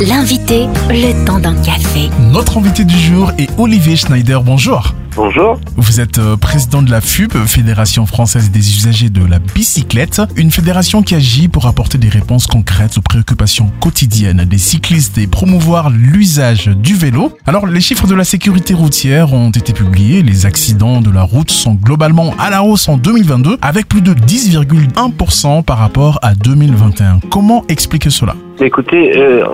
L'invité, le temps d'un café. Notre invité du jour est Olivier Schneider. Bonjour. Bonjour. Vous êtes euh, président de la FUB, Fédération française des usagers de la bicyclette, une fédération qui agit pour apporter des réponses concrètes aux préoccupations quotidiennes des cyclistes et promouvoir l'usage du vélo. Alors, les chiffres de la sécurité routière ont été publiés. Les accidents de la route sont globalement à la hausse en 2022, avec plus de 10,1% par rapport à 2021. Comment expliquer cela? Écoutez, euh,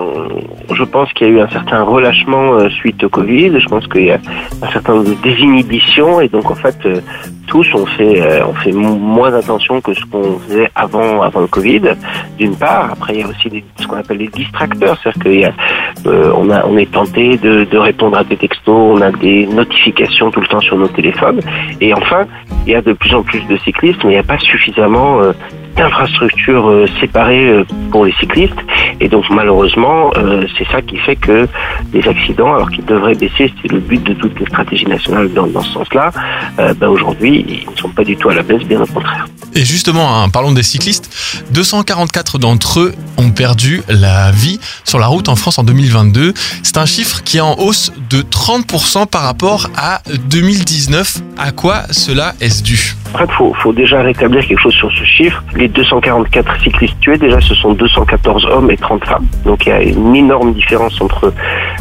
je pense qu'il y a eu un certain relâchement euh, suite au Covid. Je pense qu'il y a un certain nombre de désinhibitions et donc en fait euh, tous on fait euh, on fait moins attention que ce qu'on faisait avant avant le Covid. D'une part, après il y a aussi des, ce qu'on appelle les distracteurs, c'est-à-dire y a on a on est tenté de, de répondre à des textos, on a des notifications tout le temps sur nos téléphones et enfin il y a de plus en plus de cyclistes, mais il n'y a pas suffisamment d'infrastructures euh, séparées euh, pour les cyclistes. Et donc malheureusement, euh, c'est ça qui fait que les accidents, alors qu'ils devraient baisser, c'est le but de toutes les stratégies nationales dans, dans ce sens-là, ben aujourd'hui, ils ne sont pas du tout à la baisse, bien au contraire. Et justement, hein, parlons des cyclistes. 244 d'entre eux ont perdu la vie sur la route en France en 2022. C'est un chiffre qui est en hausse de 30% par rapport à 2019. À quoi cela est-ce dû? Fait, faut, faut déjà rétablir quelque chose sur ce chiffre. Les 244 cyclistes tués, déjà, ce sont 214 hommes et 30 femmes. Donc il y a une énorme différence entre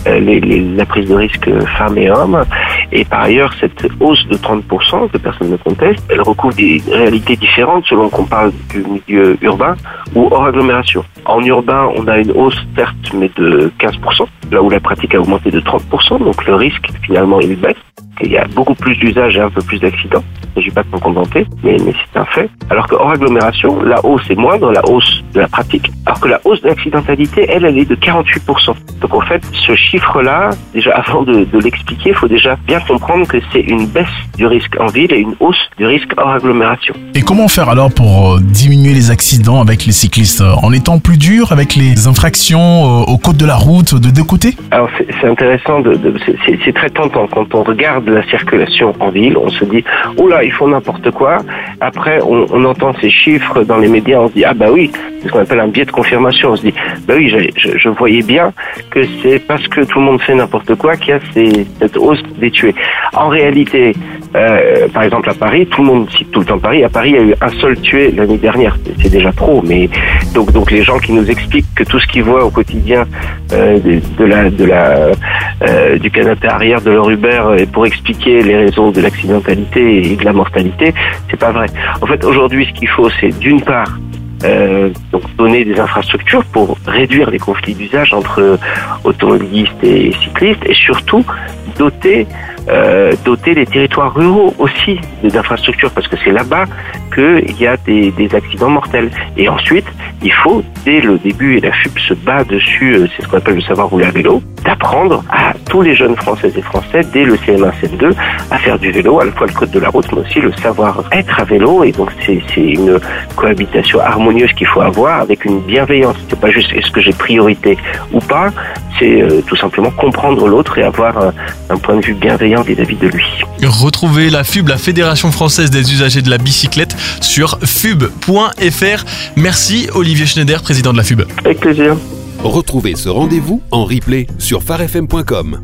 euh, les, les, la prise de risque femmes et hommes. Et par ailleurs, cette hausse de 30% que personne ne conteste, elle recouvre des réalités différentes selon qu'on parle du milieu urbain ou hors agglomération. En urbain, on a une hausse certes, mais de 15%, là où la pratique a augmenté de 30%, donc le risque finalement il baisse. Il y a beaucoup plus d'usages et un peu plus d'accidents. Il ne s'agit pas de contenter, mais, mais c'est un fait. Alors que hors agglomération, la hausse est moindre, la hausse de la pratique, alors que la hausse de l'accidentalité, elle, elle est de 48%. Donc en fait, ce chiffre-là, déjà avant de, de l'expliquer, il faut déjà bien comprendre que c'est une baisse du risque en ville et une hausse du risque hors agglomération. Et comment faire alors pour euh, diminuer les accidents avec les cyclistes? En étant plus dur avec les infractions euh, au code de la route de deux côtés? Alors c'est intéressant, de, de c'est très tentant quand on regarde la circulation en ville, on se dit, oh là, ils font n'importe quoi. Après, on, on, entend ces chiffres dans les médias, on se dit, ah bah oui, c'est ce qu'on appelle un biais de confirmation. On se dit, bah oui, je, je, je voyais bien que c'est parce que tout le monde fait n'importe quoi qu'il y a ces, cette hausse des tués. En réalité, euh, par exemple à Paris, tout le monde cite tout le temps Paris. À Paris, il y a eu un seul tué l'année dernière. C'est déjà trop, mais donc donc les gens qui nous expliquent que tout ce qu'ils voient au quotidien euh, de, la de la euh, du canapé arrière de leur Uber et pour expliquer les raisons de l'accidentalité et de la mortalité, c'est pas vrai. En fait, aujourd'hui, ce qu'il faut, c'est d'une part euh, donc donner des infrastructures pour réduire les conflits d'usage entre automobilistes et cyclistes et surtout doter euh, doter les territoires ruraux aussi d'infrastructures parce que c'est là-bas qu'il y a des, des, accidents mortels. Et ensuite, il faut, dès le début, et la FUP se bat dessus, euh, c'est ce qu'on appelle le savoir rouler à vélo, d'apprendre à tous les jeunes Françaises et Français, dès le CM1, CM2, à faire du vélo, à la fois le code de la route, mais aussi le savoir être à vélo. Et donc, c'est une cohabitation harmonieuse qu'il faut avoir avec une bienveillance. C'est pas juste est-ce que j'ai priorité ou pas, c'est euh, tout simplement comprendre l'autre et avoir un, un point de vue bienveillant vis-à-vis de lui. Retrouvez la FUB, la Fédération française des usagers de la bicyclette, sur fub.fr. Merci Olivier Schneider, président de la FUB. Avec plaisir. Retrouvez ce rendez-vous en replay sur farfm.com.